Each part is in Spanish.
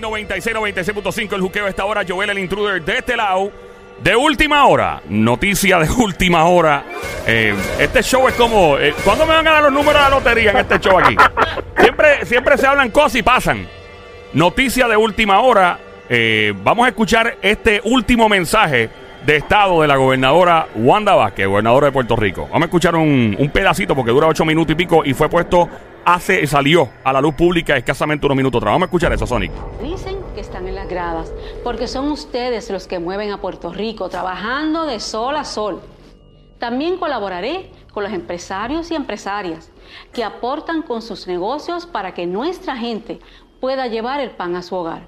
Play 96, 96.5, el juqueo esta hora. Joel, el intruder de este lado. De última hora, noticia de última hora. Eh, este show es como. eh, ¿Cuándo me van a dar los números de la lotería en este show aquí? Siempre, siempre se hablan cosas y pasan. Noticia de última hora. eh, vamos a escuchar este último mensaje de estado de la gobernadora Wanda Vázquez, gobernadora de Puerto Rico. Vamos a escuchar un, un pedacito porque dura ocho minutos y pico y fue puesto hace, salió a la luz pública escasamente unos minutos atrás. Vamos a escuchar eso, Sonic. Dicen que están en las gradas, porque son ustedes los que mueven a Puerto Rico, trabajando de sol a sol. También colaboraré con los empresarios y empresarias que aportan con sus negocios para que nuestra gente pueda llevar el pan a su hogar.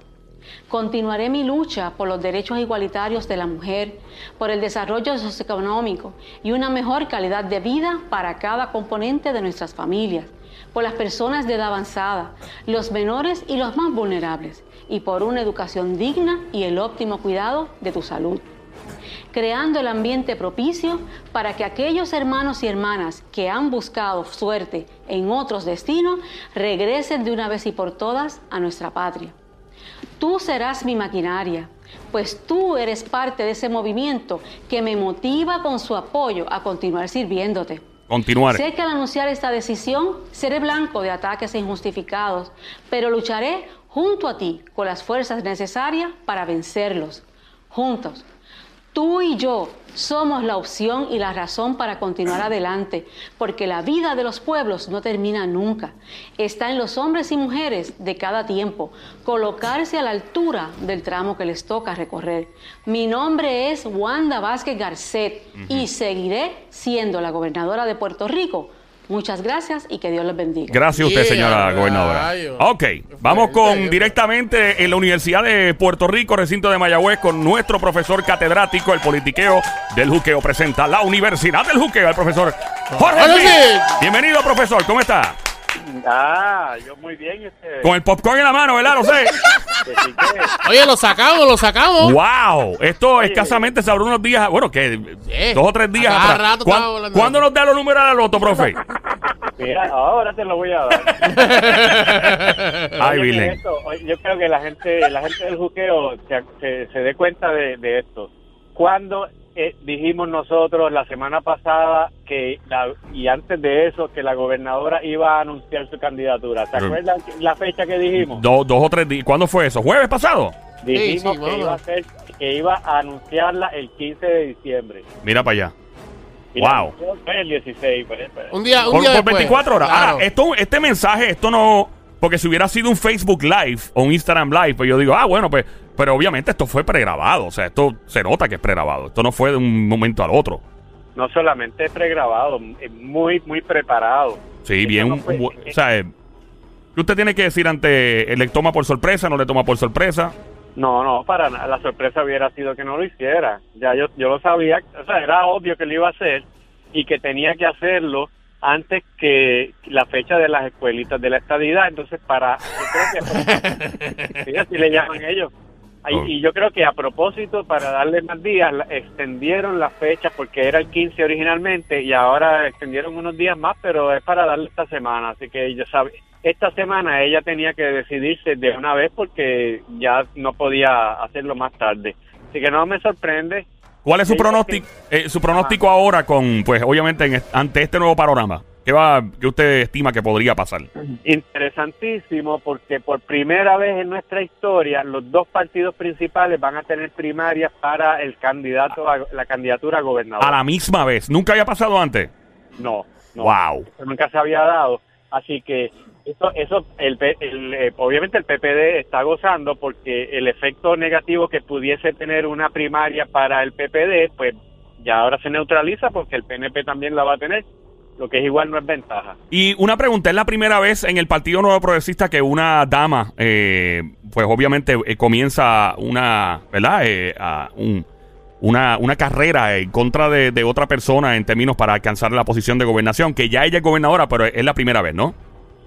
Continuaré mi lucha por los derechos igualitarios de la mujer, por el desarrollo socioeconómico y una mejor calidad de vida para cada componente de nuestras familias, por las personas de edad avanzada, los menores y los más vulnerables, y por una educación digna y el óptimo cuidado de tu salud creando el ambiente propicio para que aquellos hermanos y hermanas que han buscado suerte en otros destinos regresen de una vez y por todas a nuestra patria. Tú serás mi maquinaria, pues tú eres parte de ese movimiento que me motiva con su apoyo a continuar sirviéndote. Sé que al anunciar esta decisión seré blanco de ataques injustificados, pero lucharé junto a ti con las fuerzas necesarias para vencerlos. Juntos. Tú y yo somos la opción y la razón para continuar adelante, porque la vida de los pueblos no termina nunca. Está en los hombres y mujeres de cada tiempo, colocarse a la altura del tramo que les toca recorrer. Mi nombre es Wanda Vázquez Garcet y seguiré siendo la gobernadora de Puerto Rico. Muchas gracias y que Dios les bendiga. Gracias a usted, Yeah, señora gobernadora. rayo. Ok, vamos con directamente en la Universidad de Puerto Rico, recinto de Mayagüez, con nuestro profesor catedrático, el politiqueo del juqueo. Presenta la Universidad del Juqueo, el profesor Jorge. Smith. Bienvenido, profesor. ¿Cómo está? Ah, yo muy bien. Este, Con el popcorn en la mano, ¿verdad? Lo sé. Oye, lo sacamos, lo sacamos. ¡Wow! Esto escasamente se abrió unos días, bueno, que Sí. dos o tres días A cada atrás. rato ¿Cuán- estaba hablando ¿Cuándo nos da los números de la loto, profe? Mira, ahora te lo voy a dar. Ay, Oye, Virgen. esto, oye, yo creo que la gente, la gente del juqueo se, se, se dé cuenta de, de esto. Cuando eh, dijimos nosotros la semana pasada que la- y antes de eso que la gobernadora iba a anunciar su candidatura. ¿Se acuerdan la fecha que dijimos? Do- dos o tres días. ¿Cuándo fue eso? ¿Jueves pasado? Dijimos sí, que, iba a ser, que iba a anunciarla el 15 de diciembre. Mira para allá. Y Wow. fue el 16. pues, pues. Un día, un Por, día por después. 24 horas. Claro. Ahora, esto, este mensaje, esto no. Porque si hubiera sido un Facebook Live o un Instagram Live, pues yo digo, ah, bueno, pues. Pero obviamente esto fue pregrabado. O sea, esto se nota que es pregrabado. Esto no fue de un momento al otro. no solamente pregrabado, es muy, muy preparado. Sí, Eso bien. no fue- bu- o sea, eh, ¿qué usted tiene que decir ante. ¿Le toma por sorpresa? ¿No le toma por sorpresa? No, no, para nada. La sorpresa hubiera sido que no lo hiciera. Ya yo, yo lo sabía, o sea, era obvio que lo iba a hacer y que tenía que hacerlo antes que la fecha de las escuelitas de la estadidad. Entonces, para. Yo creo que. sí, así le llaman ellos. Oh. Y yo creo que a propósito, para darle más días, extendieron la fecha porque era el 15 originalmente y ahora extendieron unos días más, pero es para darle esta semana. Así que ella sabe, esta semana ella tenía que decidirse de una vez porque ya no podía hacerlo más tarde. Así que no me sorprende. ¿Cuál es su pronóstico, eh, su pronóstico ahora con, pues, obviamente, en ante este nuevo panorama? ¿Qué, va, ¿Qué usted estima que podría pasar? Interesantísimo porque por primera vez en nuestra historia los dos partidos principales van a tener primarias para el candidato a la candidatura a gobernador. A la misma vez. ¿Nunca había pasado antes? No, no. Wow. Nunca se había dado. Así que eso, eso el, el, eh, obviamente el PPD está gozando porque el efecto negativo que pudiese tener una primaria para el PPD, pues ya ahora se neutraliza porque el PNP también la va a tener, lo que es igual no es ventaja. Y una pregunta, es la primera vez en el Partido Nuevo Progresista que una dama, eh, pues obviamente eh, comienza una, ¿verdad? Eh, a un- una, una carrera en contra de, de otra persona en términos para alcanzar la posición de gobernación, que ya ella es gobernadora, pero es la primera vez, ¿no?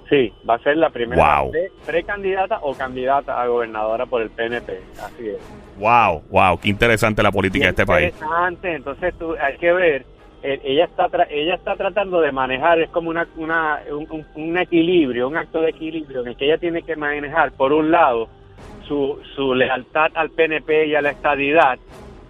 Sí, va a ser la primera Wow. pre- precandidata o candidata a gobernadora por el PNP, así es. Wow, wow, qué interesante la política de este país. Interesante, entonces tú, hay que ver, eh, ella está tra- ella está tratando de manejar, es como una, una un, equilibrio, un acto de equilibrio en el que ella tiene que manejar, por un lado, su, su lealtad al PNP y a la estadidad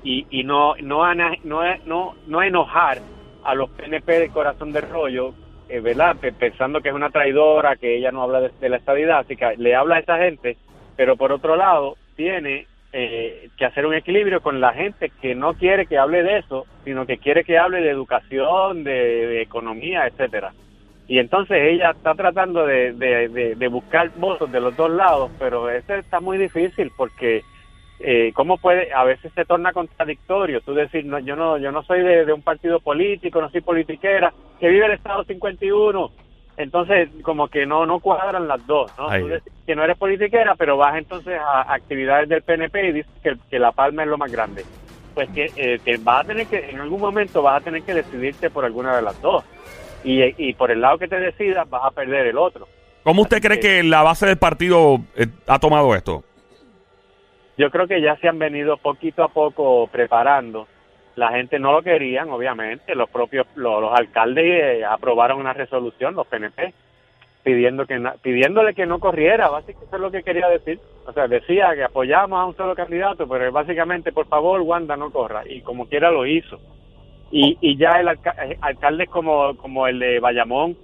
y, y no, no, ana- no, no, no enojar a los PNP de corazón de rollo, eh, ¿verdad? Pe- Pensando que es una traidora, que ella no habla de, la estadidad, así que le habla a esa gente, pero por otro lado tiene eh, que hacer un equilibrio con la gente que no quiere que hable de eso, sino que quiere que hable de educación, de, economía, etcétera. Y entonces ella está tratando de- de buscar votos de los dos lados, pero eso está muy difícil porque eh, cómo puede a veces se torna contradictorio tú decir no yo no yo no soy de, de un partido político no soy politiquera que vive el estado 51 entonces como que no no cuadran las dos no Ahí Tú decir que no eres politiquera pero vas entonces a actividades del PNP y dices que, que la Palma es lo más grande. Pues que, eh, que vas a tener que en algún momento vas a tener que decidirte por alguna de las dos. Y, y por el lado que te decidas vas a perder el otro. ¿Cómo usted cree que- que la base del partido eh, ha tomado esto? Yo creo que ya se han venido poquito a poco preparando. La gente no lo querían, obviamente. Los propios los, alcaldes eh, aprobaron una resolución, los PNP, pidiendo que pidiéndole que no corriera. Básicamente eso es lo que quería decir. O sea, decía que apoyamos a un solo candidato, pero básicamente, por favor, Wanda, no corra. Y como quiera lo hizo. Y, y ya el alca- eh, alcaldes como, como el de Bayamón,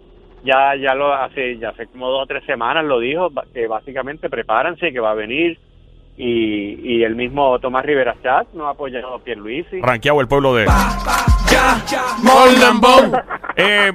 ya ya lo hace ya hace como dos o tres semanas lo dijo que básicamente prepárense que va a venir y, y el mismo Tomás Rivera Chat no ha apoyado a Pierluisi Ranqueado el pueblo de... Eh,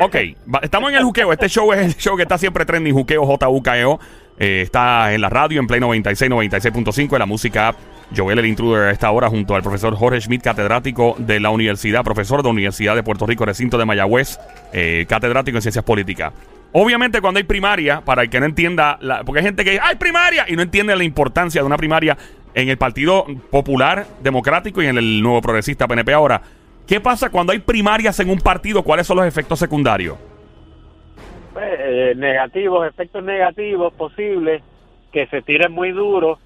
ok, estamos en el juqueo. Este show es el show que está siempre trending, juqueo JUKEO. Eh, está en la radio, en Play 96, 96.5, en la música app. Joel el Intruder a esta hora junto al profesor Jorge Schmidt, catedrático de la universidad, profesor de la Universidad de Puerto Rico, recinto de Mayagüez, eh, catedrático en ciencias políticas. Obviamente cuando hay primaria, para el que no entienda, la- porque hay gente que dice, ¡hay primaria! Y no entiende la importancia de una primaria en el Partido Popular Democrático y en el Nuevo Progresista PNP ahora. ¿Qué pasa cuando hay primarias en un partido? ¿Cuáles son los efectos secundarios? Pues, eh, negativos efectos negativos posibles que se tiren muy duro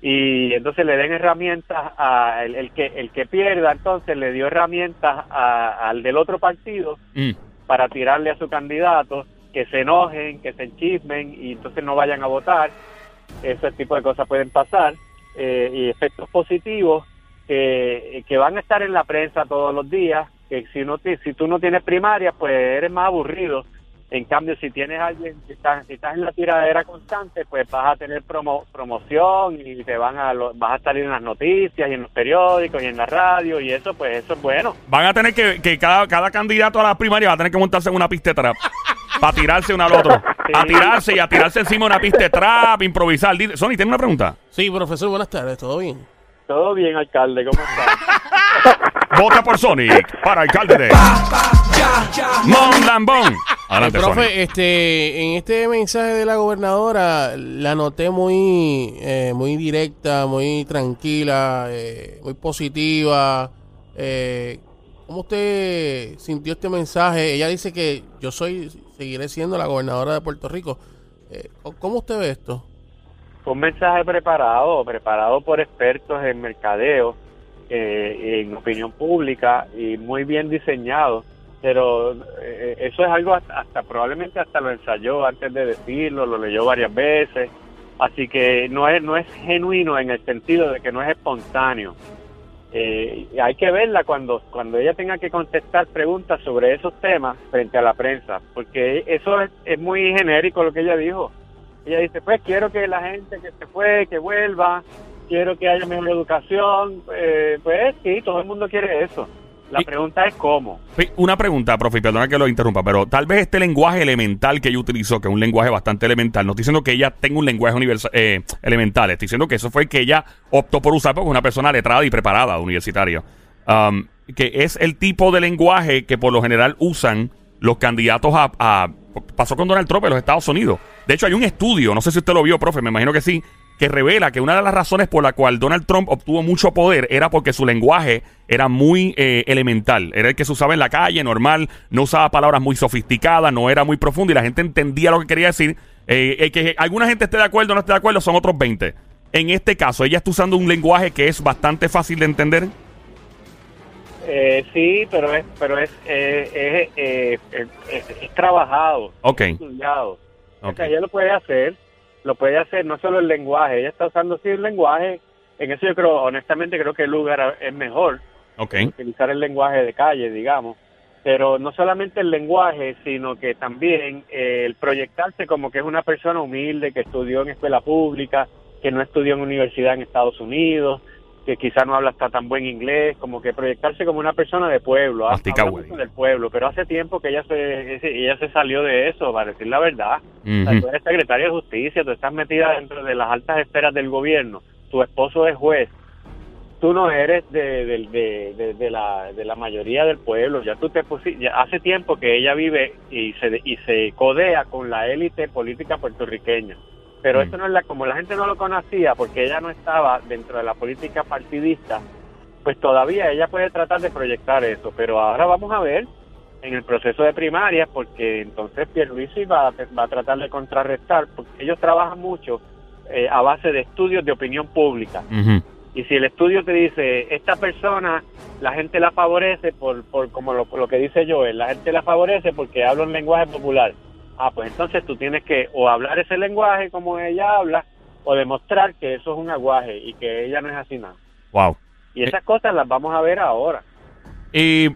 y entonces le den herramientas a el, el que el que pierda entonces le dio herramientas a- al del otro partido Mm. para tirarle a su candidato, que se enojen, que se enchismen y entonces no vayan a votar. Ese tipo de cosas pueden pasar. eh, y efectos positivos que, que van a estar en la prensa todos los días, que si, no si tú no tienes primaria, pues eres más aburrido. En cambio, si tienes alguien, si estás, si estás en la tiradera constante, pues vas a tener promo, promoción y te van a lo- vas a salir en las noticias y en los periódicos y en la radio y eso, pues eso es bueno. Van a tener que, que cada, cada candidato a la primaria va a tener que montarse en una pista de trap. para tirarse uno al otro. A tirarse y a tirarse encima de una pista de trap, improvisar. Dile- Sony, ¿tiene una pregunta? Sí, profesor, buenas tardes, ¿todo bien? Todo bien, alcalde, ¿cómo estás? Vota por Sonic para alcalde de Mon Lambón. Adelante, Eh, profe, este, en este mensaje de la gobernadora la noté muy, eh, muy directa, muy tranquila, eh, muy positiva. Eh, ¿Cómo usted sintió este mensaje? Ella dice que yo soy, seguiré siendo la gobernadora de Puerto Rico. Eh, ¿Cómo usted ve esto? Fue un mensaje preparado, preparado por expertos en mercadeo, eh, en opinión pública y muy bien diseñado. Pero eh, eso es algo hasta, probablemente hasta lo ensayó antes de decirlo, lo leyó varias veces. Así que no es no es genuino en el sentido de que no es espontáneo. Eh, hay que verla cuando cuando ella tenga que contestar preguntas sobre esos temas frente a la prensa, porque eso es, es muy genérico lo que ella dijo. Ella dice, pues quiero que la gente que se fue, que vuelva, quiero que haya mejor educación, eh, pues sí, todo el mundo quiere eso. La pregunta es cómo. Una pregunta, profe, perdona que lo interrumpa, pero tal vez este lenguaje elemental que ella utilizó, que es un lenguaje bastante elemental, no estoy diciendo que ella tenga un lenguaje universal, eh, elemental, estoy diciendo que eso fue el que ella optó por usar porque es una persona letrada y preparada, universitaria. Um, que es el tipo de lenguaje que por lo general usan los candidatos a, a- Pasó con Donald Trump en los Estados Unidos. De hecho, hay un estudio, no sé si usted lo vio, profe, me imagino que sí, que revela que una de las razones por la cual Donald Trump obtuvo mucho poder era porque su lenguaje era muy eh, elemental. Era el que se usaba en la calle, normal, no usaba palabras muy sofisticadas, no era muy profundo y la gente entendía lo que quería decir. Eh, eh, que alguna gente esté de acuerdo o no esté de acuerdo son otros 20. En este caso, ella está usando un lenguaje que es bastante fácil de entender. Eh, sí, pero es pero es eh, es, eh, es- es- es trabajado, estudiado. O sea, ella lo puede hacer. Lo puede hacer no solo el lenguaje, ella está usando sí el lenguaje, en eso yo creo, honestamente creo que el lugar es mejor, Ok. utilizar el lenguaje de calle, digamos, pero no solamente el lenguaje, sino que también eh, el proyectarse como que es una persona humilde, que estudió en escuela pública, que no estudió en universidad en Estados Unidos, que quizá no habla hasta tan buen inglés, como que proyectarse como una persona de pueblo, güey. mucho del pueblo, pero hace tiempo que ella se, ella se salió de eso, para decir la verdad. O sea, Ujú. tú eres secretaria de justicia, tú estás metida dentro de las altas esferas del gobierno, tu esposo es juez, tú no eres de, de, de, la, de la mayoría del pueblo, ya tú te pusi- ya hace tiempo que ella vive y se, y se codea con la élite política puertorriqueña. Pero Mm. eso no es la, como la gente no lo conocía, porque ella no estaba dentro de la política partidista, pues todavía ella puede tratar de proyectar eso, pero ahora vamos a ver en el proceso de primarias, porque entonces Pierluisi va, a- va a tratar de contrarrestar, porque ellos trabajan mucho eh, a base de estudios de opinión pública. Y si el estudio te dice, esta persona, la gente la favorece por, por como lo, lo que dice Joel, la gente la favorece porque habla un lenguaje popular. Ah, pues entonces tú tienes que o hablar ese lenguaje como ella habla, o demostrar que eso es un aguaje y que ella no es así nada. Wow. Y esas cosas las vamos a ver ahora. Y,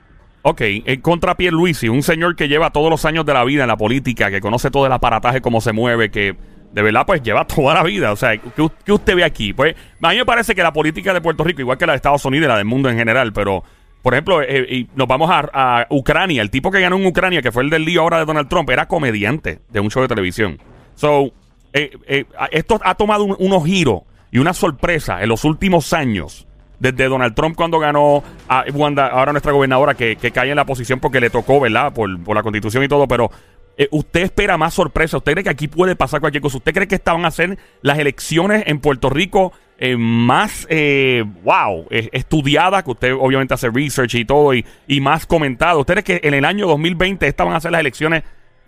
ok, en contra Pierluisi, un señor que lleva todos los años de la vida en la política, que conoce todo el aparataje, cómo se mueve, que de verdad pues lleva toda la vida. O sea, ¿qué, qué usted ve aquí? Pues a mí me parece que la política de Puerto Rico, igual que la de Estados Unidos y la del mundo en general, pero... Por ejemplo, eh, y nos vamos a, a Ucrania. El tipo que ganó en Ucrania, que fue el del lío ahora de Donald Trump, era comediante de un show de televisión. So, eh, eh, esto ha tomado un- unos giros y una sorpresa en los últimos años. Desde Donald Trump cuando ganó a Wanda, ahora nuestra gobernadora, que, que cae en la posición porque le tocó, ¿verdad? Por, por la constitución y todo, pero eh, ¿usted espera más sorpresa? ¿Usted cree que aquí puede pasar cualquier cosa? ¿Usted cree que estaban a ser las elecciones en Puerto Rico eh, más, eh, wow, eh, estudiadas? Que usted obviamente hace research y todo, y, y más comentado. ¿Usted cree que en el año 2020 estaban a ser las elecciones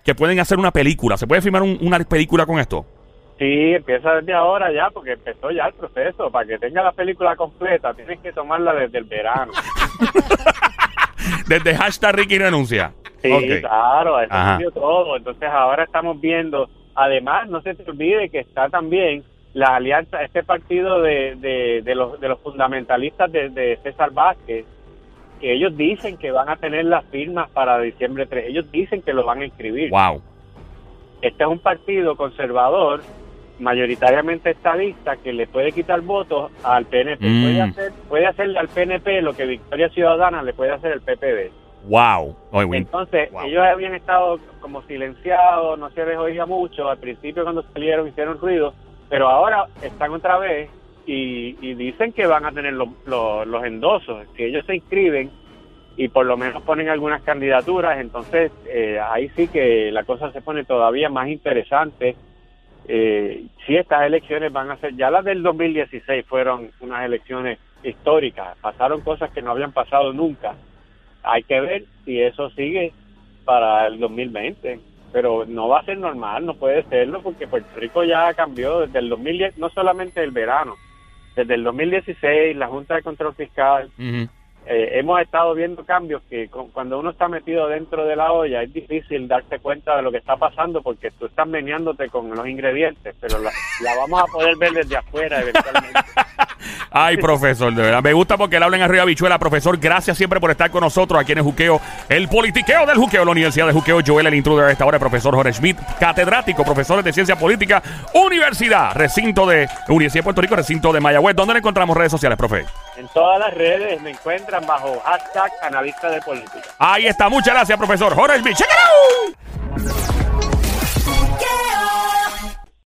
que pueden hacer una película? ¿Se puede filmar un- una película con esto? Sí, empieza desde ahora ya, porque empezó ya el proceso. Para que tenga la película completa, tienes que tomarla desde el verano. Desde hashtag Ricky renuncia. Sí, claro, eso cambió todo. Entonces ahora estamos viendo, además, no se te olvide que está también la alianza, este partido de, de, de los, de los fundamentalistas de, de César Vázquez, que ellos dicen que van a tener las firmas para diciembre 3. Ellos dicen que lo van a inscribir. Wow. Este es un partido conservador, mayoritariamente estadista, que le puede quitar votos al PNP. Mm. Puede, hacer, puede hacerle al PNP lo que Victoria Ciudadana le puede hacer al PPD. Wow. Entonces, Wow. ellos habían estado como silenciados, no se les oía mucho. Al principio, cuando salieron, hicieron ruido, pero ahora están otra vez y, dicen que van a tener los, los, los endosos. Si ellos se inscriben y por lo menos ponen algunas candidaturas, entonces eh, ahí sí que la cosa se pone todavía más interesante. Eh, si estas elecciones van a ser, ya las del 2016 fueron unas elecciones históricas, pasaron cosas que no habían pasado nunca hay que ver si eso sigue para el 2020 pero no va a ser normal, no puede serlo porque Puerto Rico ya cambió desde el 2010, no solamente el verano, desde el 2016 la Junta de Control Fiscal eh, hemos estado viendo cambios que cu- cuando uno está metido dentro de la olla es difícil darse cuenta de lo que está pasando porque tú estás meneándote con los ingredientes, pero la, la vamos a poder ver desde afuera eventualmente. Ay, profesor, de verdad. Me gusta porque él habla en arriba bichuela. Profesor, gracias siempre por estar con nosotros aquí en el Juqueo. El politiqueo del Juqueo, la Universidad de Juqueo. Joel, el intruder a esta hora, el profesor Jorge Schmidt, catedrático, profesor de Ciencia Política, Universidad, recinto de Universidad de Puerto Rico, recinto de Mayagüez. ¿Dónde le encontramos redes sociales, profe? En todas las redes me encuentran bajo hashtag analista de política. Ahí está. Muchas gracias, profesor Jorge Schmidt. ¡Check it out!